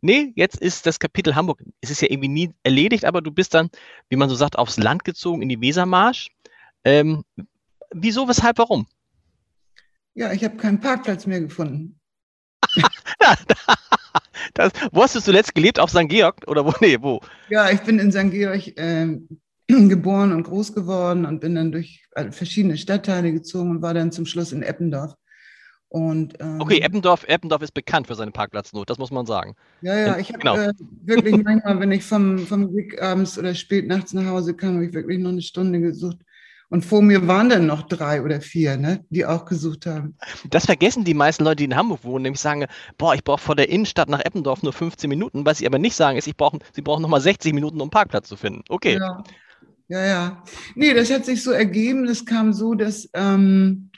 nee, jetzt ist das Kapitel Hamburg, es ist ja irgendwie nie erledigt, aber du bist dann, wie man so sagt, aufs Land gezogen, in die Wesermarsch. Ähm, wieso, weshalb, warum? Ja, ich habe keinen Parkplatz mehr gefunden. Das, wo hast du zuletzt gelebt? Auf St. Georg? Oder wo? Nee, wo? Ja, ich bin in St. Georg äh, geboren und groß geworden und bin dann durch äh, verschiedene Stadtteile gezogen und war dann zum Schluss in Eppendorf. Und, ähm, okay, Eppendorf, Eppendorf ist bekannt für seine Parkplatznot, das muss man sagen. Ja, ja, ich habe genau. äh, wirklich manchmal, wenn ich vom, vom Gig abends oder spät nachts nach Hause kam, habe ich wirklich noch eine Stunde gesucht, und vor mir waren dann noch drei oder vier, ne, die auch gesucht haben. Das vergessen die meisten Leute, die in Hamburg wohnen, nämlich sagen, boah, ich brauche vor der Innenstadt nach Eppendorf nur 15 Minuten. Was sie aber nicht sagen, ist, ich brauch, sie brauchen nochmal 60 Minuten, um einen Parkplatz zu finden. Okay. Ja. ja, ja. Nee, das hat sich so ergeben. Es kam so, dass ähm,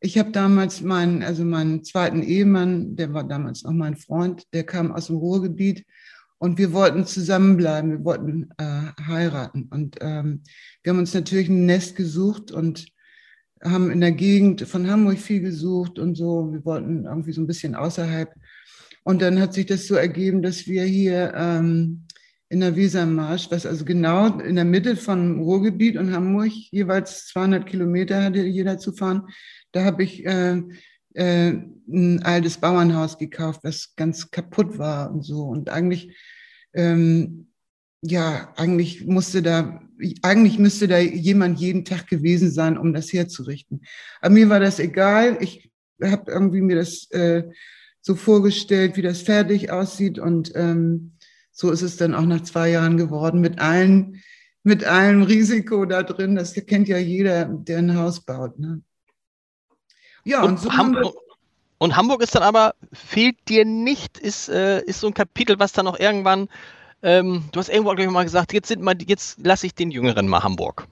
ich habe damals meinen, also meinen zweiten Ehemann, der war damals noch mein Freund, der kam aus dem Ruhrgebiet und wir wollten zusammenbleiben, wir wollten äh, heiraten. Und ähm, wir haben uns natürlich ein Nest gesucht und haben in der Gegend von Hamburg viel gesucht und so. Wir wollten irgendwie so ein bisschen außerhalb. Und dann hat sich das so ergeben, dass wir hier ähm, in der Wesermarsch, was also genau in der Mitte von Ruhrgebiet und Hamburg, jeweils 200 Kilometer hatte jeder zu fahren, da habe ich äh, äh, ein altes Bauernhaus gekauft, was ganz kaputt war und so. Und eigentlich, ähm, ja, eigentlich musste da, eigentlich müsste da jemand jeden Tag gewesen sein, um das herzurichten. Aber mir war das egal. Ich habe irgendwie mir das äh, so vorgestellt, wie das fertig aussieht. Und ähm, so ist es dann auch nach zwei Jahren geworden, mit allen, mit allem Risiko da drin. Das kennt ja jeder, der ein Haus baut. Ne? Ja, und, und so Hamburg, und Hamburg ist dann aber, fehlt dir nicht, ist, äh, ist so ein Kapitel, was dann noch irgendwann, ähm, du hast irgendwo ich, mal gesagt, jetzt, sind mal, jetzt lasse ich den Jüngeren mal Hamburg.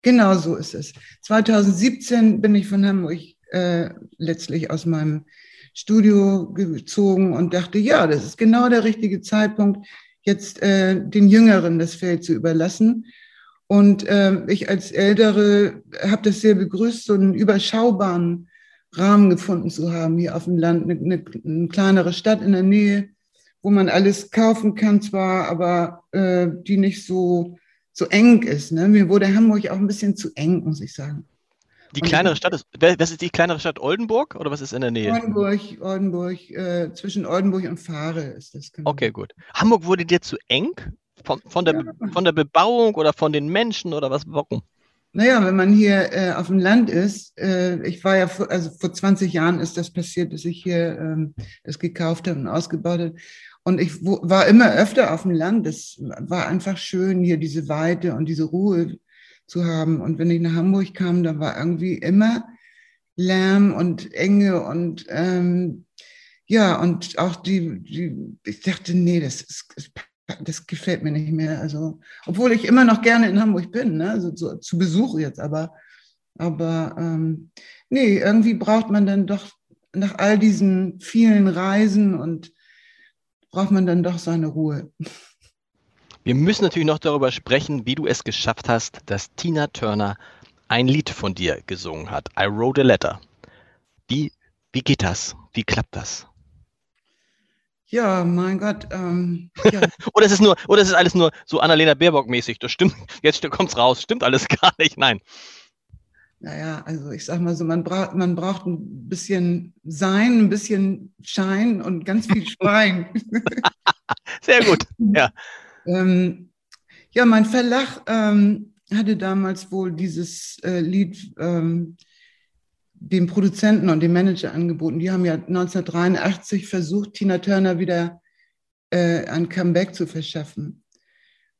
Genau so ist es. 2017 bin ich von Hamburg äh, letztlich aus meinem Studio gezogen und dachte, ja, das ist genau der richtige Zeitpunkt, jetzt äh, den Jüngeren das Feld zu überlassen. Und äh, ich als Ältere habe das sehr begrüßt, so einen überschaubaren Rahmen gefunden zu haben, hier auf dem Land, eine, eine, eine kleinere Stadt in der Nähe, wo man alles kaufen kann zwar, aber äh, die nicht so, so eng ist. Ne? Mir wurde Hamburg auch ein bisschen zu eng, muss ich sagen. Die kleinere Stadt ist, was ist die kleinere Stadt? Oldenburg oder was ist in der Nähe? Oldenburg, Oldenburg, äh, zwischen Oldenburg und Fahre ist das. Genau. Okay, gut. Hamburg wurde dir zu eng? Von, von, der, ja. von der Bebauung oder von den Menschen oder was? Warum? Naja, wenn man hier äh, auf dem Land ist, äh, ich war ja, vor, also vor 20 Jahren ist das passiert, dass ich hier ähm, das gekauft habe und ausgebaut habe. Und ich wo, war immer öfter auf dem Land. Es war einfach schön, hier diese Weite und diese Ruhe zu haben. Und wenn ich nach Hamburg kam, da war irgendwie immer Lärm und Enge und ähm, ja, und auch die, die, ich dachte, nee, das, ist, das gefällt mir nicht mehr. Also, obwohl ich immer noch gerne in Hamburg bin, ne? also zu, zu Besuch jetzt, aber, aber ähm, nee, irgendwie braucht man dann doch nach all diesen vielen Reisen und braucht man dann doch seine Ruhe. Wir müssen natürlich noch darüber sprechen, wie du es geschafft hast, dass Tina Turner ein Lied von dir gesungen hat. I wrote a letter. Wie, wie geht das? Wie klappt das? Ja, mein Gott. Ähm, ja. oder ist es nur, oder ist es alles nur so Annalena Baerbock-mäßig? Das stimmt, jetzt kommt's raus, stimmt alles gar nicht, nein. Naja, also ich sag mal so, man braucht, man braucht ein bisschen Sein, ein bisschen Schein und ganz viel Schwein. Sehr gut, ja. Ähm, ja, mein Verlag ähm, hatte damals wohl dieses äh, Lied ähm, dem Produzenten und dem Manager angeboten. Die haben ja 1983 versucht, Tina Turner wieder äh, ein Comeback zu verschaffen.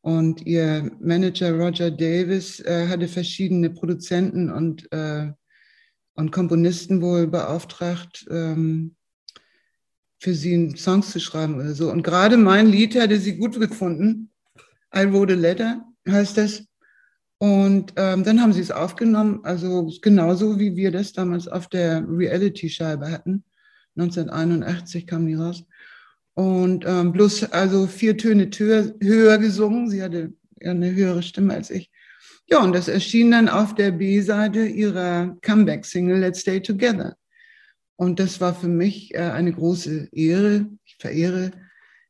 Und ihr Manager Roger Davis äh, hatte verschiedene Produzenten und, äh, und Komponisten wohl beauftragt, ähm, für sie Songs zu schreiben oder so. Und gerade mein Lied hatte sie gut gefunden. I wrote a letter heißt das. Und ähm, dann haben sie es aufgenommen, also genauso wie wir das damals auf der Reality-Scheibe hatten. 1981 kam die raus. Und ähm, bloß also vier Töne höher, gesungen. Sie hatte eine höhere Stimme als ich. Ja, und das erschien dann auf der B-Seite ihrer Comeback-Single Let's Stay Together. Und das war für mich äh, eine große Ehre. Ich verehre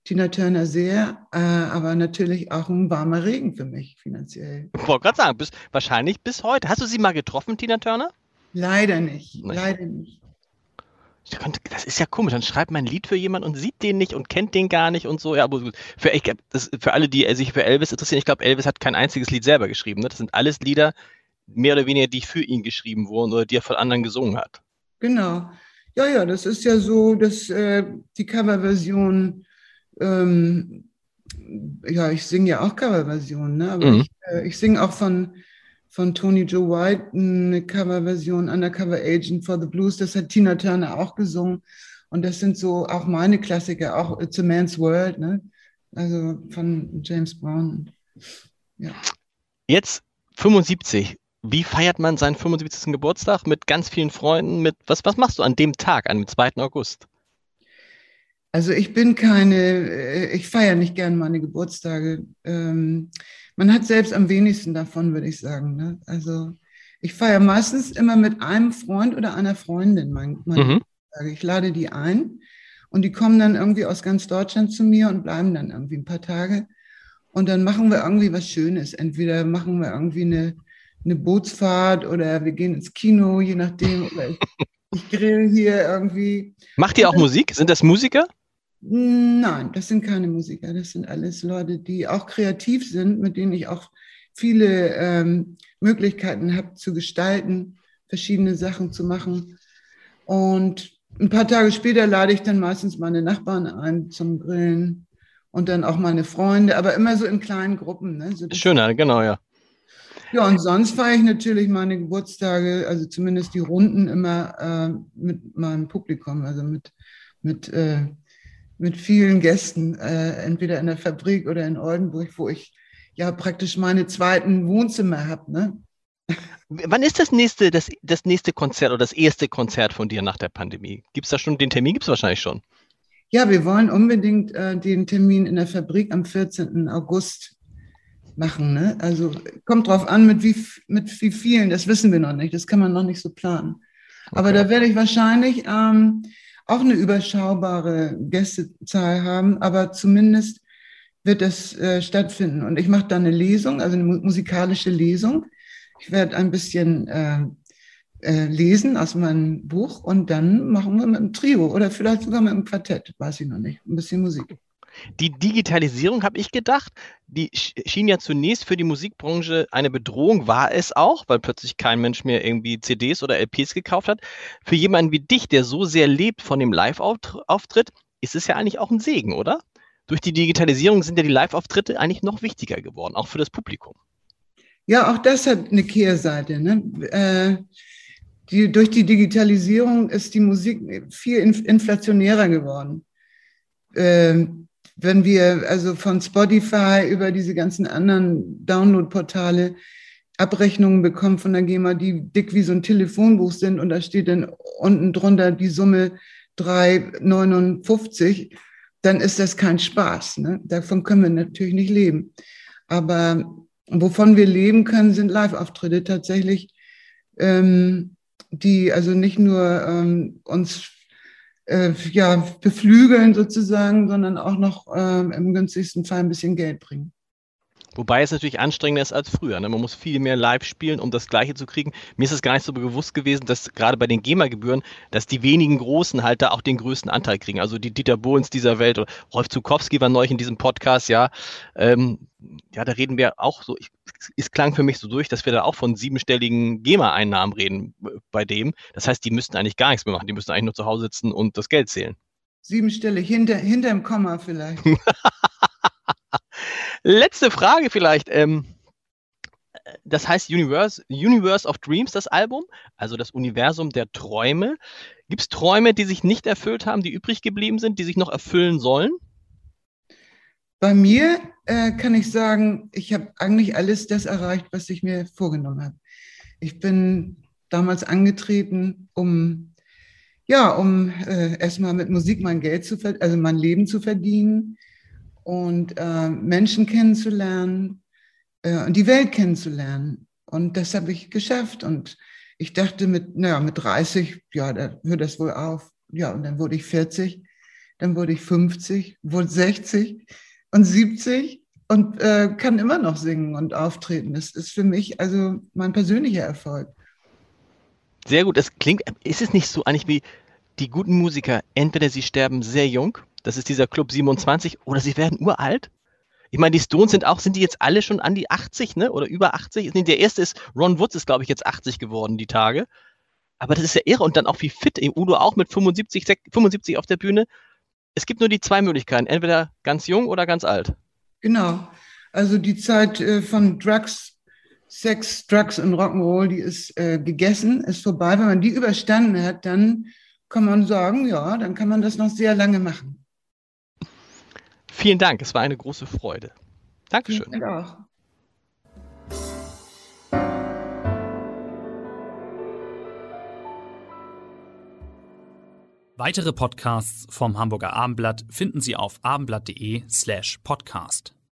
Tina Turner sehr, äh, aber natürlich auch ein warmer Regen für mich finanziell. Ich wollte gerade sagen, bis, wahrscheinlich bis heute. Hast du sie mal getroffen, Tina Turner? Leider nicht, nicht. leider nicht. Das ist ja komisch. Dann schreibt man ein Lied für jemanden und sieht den nicht und kennt den gar nicht und so. Ja, aber. Für, ich, das, für alle, die sich für Elvis interessieren, ich glaube, Elvis hat kein einziges Lied selber geschrieben. Ne? Das sind alles Lieder, mehr oder weniger, die für ihn geschrieben wurden oder die er von anderen gesungen hat. Genau. Ja, ja, das ist ja so, dass äh, die Coverversion, ähm, ja, ich singe ja auch Coverversionen, ne? aber mhm. ich, äh, ich singe auch von, von Tony Joe White eine Coverversion, Undercover Agent for the Blues, das hat Tina Turner auch gesungen. Und das sind so auch meine Klassiker, auch It's a Man's World, ne? also von James Brown. Ja. Jetzt 75 wie feiert man seinen 75. Geburtstag? Mit ganz vielen Freunden? Mit was, was machst du an dem Tag, am 2. August? Also ich bin keine, äh, ich feiere nicht gern meine Geburtstage. Ähm, man hat selbst am wenigsten davon, würde ich sagen. Ne? Also ich feiere meistens immer mit einem Freund oder einer Freundin meine mein mhm. Geburtstage. Ich lade die ein und die kommen dann irgendwie aus ganz Deutschland zu mir und bleiben dann irgendwie ein paar Tage. Und dann machen wir irgendwie was Schönes. Entweder machen wir irgendwie eine eine Bootsfahrt oder wir gehen ins Kino, je nachdem. Oder ich, ich grill hier irgendwie. Macht ihr auch Musik? Sind das Musiker? Nein, das sind keine Musiker. Das sind alles Leute, die auch kreativ sind, mit denen ich auch viele ähm, Möglichkeiten habe zu gestalten, verschiedene Sachen zu machen. Und ein paar Tage später lade ich dann meistens meine Nachbarn ein zum Grillen und dann auch meine Freunde, aber immer so in kleinen Gruppen. Ne? So Schöner, genau, ja. Ja, und sonst feiere ich natürlich meine Geburtstage, also zumindest die Runden immer äh, mit meinem Publikum, also mit, mit, äh, mit vielen Gästen, äh, entweder in der Fabrik oder in Oldenburg, wo ich ja praktisch meine zweiten Wohnzimmer habe. Ne? Wann ist das nächste, das, das nächste Konzert oder das erste Konzert von dir nach der Pandemie? Gibt es da schon, den Termin gibt es wahrscheinlich schon. Ja, wir wollen unbedingt äh, den Termin in der Fabrik am 14. August machen. Ne? Also kommt drauf an, mit wie, mit wie vielen, das wissen wir noch nicht, das kann man noch nicht so planen. Aber okay. da werde ich wahrscheinlich ähm, auch eine überschaubare Gästezahl haben, aber zumindest wird das äh, stattfinden. Und ich mache da eine Lesung, also eine musikalische Lesung. Ich werde ein bisschen äh, äh, lesen aus meinem Buch und dann machen wir mit einem Trio oder vielleicht sogar mit einem Quartett, weiß ich noch nicht. Ein bisschen Musik. Die Digitalisierung, habe ich gedacht, die schien ja zunächst für die Musikbranche eine Bedrohung, war es auch, weil plötzlich kein Mensch mehr irgendwie CDs oder LPs gekauft hat. Für jemanden wie dich, der so sehr lebt von dem Live-Auftritt, ist es ja eigentlich auch ein Segen, oder? Durch die Digitalisierung sind ja die Live-Auftritte eigentlich noch wichtiger geworden, auch für das Publikum. Ja, auch das hat eine Kehrseite. Ne? Äh, die, durch die Digitalisierung ist die Musik viel inflationärer geworden. Äh, wenn wir also von Spotify über diese ganzen anderen Download-Portale Abrechnungen bekommen von der GEMA, die dick wie so ein Telefonbuch sind und da steht dann unten drunter die Summe 3,59, dann ist das kein Spaß. Ne? Davon können wir natürlich nicht leben. Aber wovon wir leben können, sind Live-Auftritte tatsächlich, ähm, die also nicht nur ähm, uns äh, ja, beflügeln sozusagen, sondern auch noch äh, im günstigsten Fall ein bisschen Geld bringen. Wobei es natürlich anstrengender ist als früher. Ne? Man muss viel mehr live spielen, um das Gleiche zu kriegen. Mir ist es gar nicht so bewusst gewesen, dass gerade bei den GEMA-Gebühren, dass die wenigen Großen halt da auch den größten Anteil kriegen. Also die Dieter Bohlens dieser Welt oder Rolf Zukowski war neulich in diesem Podcast, ja. Ähm, ja, da reden wir auch so, ich, es klang für mich so durch, dass wir da auch von siebenstelligen GEMA-Einnahmen reden äh, bei dem. Das heißt, die müssten eigentlich gar nichts mehr machen. Die müssten eigentlich nur zu Hause sitzen und das Geld zählen. Siebenstellig, hinter, hinter dem Komma vielleicht. Letzte Frage vielleicht. Ähm, das heißt Universe, Universe of Dreams, das Album, also das Universum der Träume. Gibt es Träume, die sich nicht erfüllt haben, die übrig geblieben sind, die sich noch erfüllen sollen? Bei mir äh, kann ich sagen, ich habe eigentlich alles das erreicht, was ich mir vorgenommen habe. Ich bin damals angetreten, um ja, um äh, erstmal mit Musik mein Geld zu also mein Leben zu verdienen und äh, Menschen kennenzulernen äh, und die Welt kennenzulernen. Und das habe ich geschafft. Und ich dachte mit, naja, mit 30, ja, da hört das wohl auf. Ja, und dann wurde ich 40, dann wurde ich 50, wurde 60 und 70 und äh, kann immer noch singen und auftreten. Das ist für mich also mein persönlicher Erfolg. Sehr gut. Es klingt, ist es nicht so eigentlich wie die guten Musiker, entweder sie sterben sehr jung das ist dieser Club 27. Oder sie werden uralt. Ich meine, die Stones sind auch, sind die jetzt alle schon an die 80, ne? Oder über 80? Nee, der erste ist, Ron Woods ist, glaube ich, jetzt 80 geworden, die Tage. Aber das ist ja irre. Und dann auch wie fit. Udo auch mit 75, 75 auf der Bühne. Es gibt nur die zwei Möglichkeiten. Entweder ganz jung oder ganz alt. Genau. Also die Zeit äh, von Drugs, Sex, Drugs und Rock'n'Roll, die ist äh, gegessen, ist vorbei. Wenn man die überstanden hat, dann kann man sagen, ja, dann kann man das noch sehr lange machen. Vielen Dank, es war eine große Freude. Dankeschön. Vielen Dank auch. Weitere Podcasts vom Hamburger Abendblatt finden Sie auf abendblatt.de slash podcast.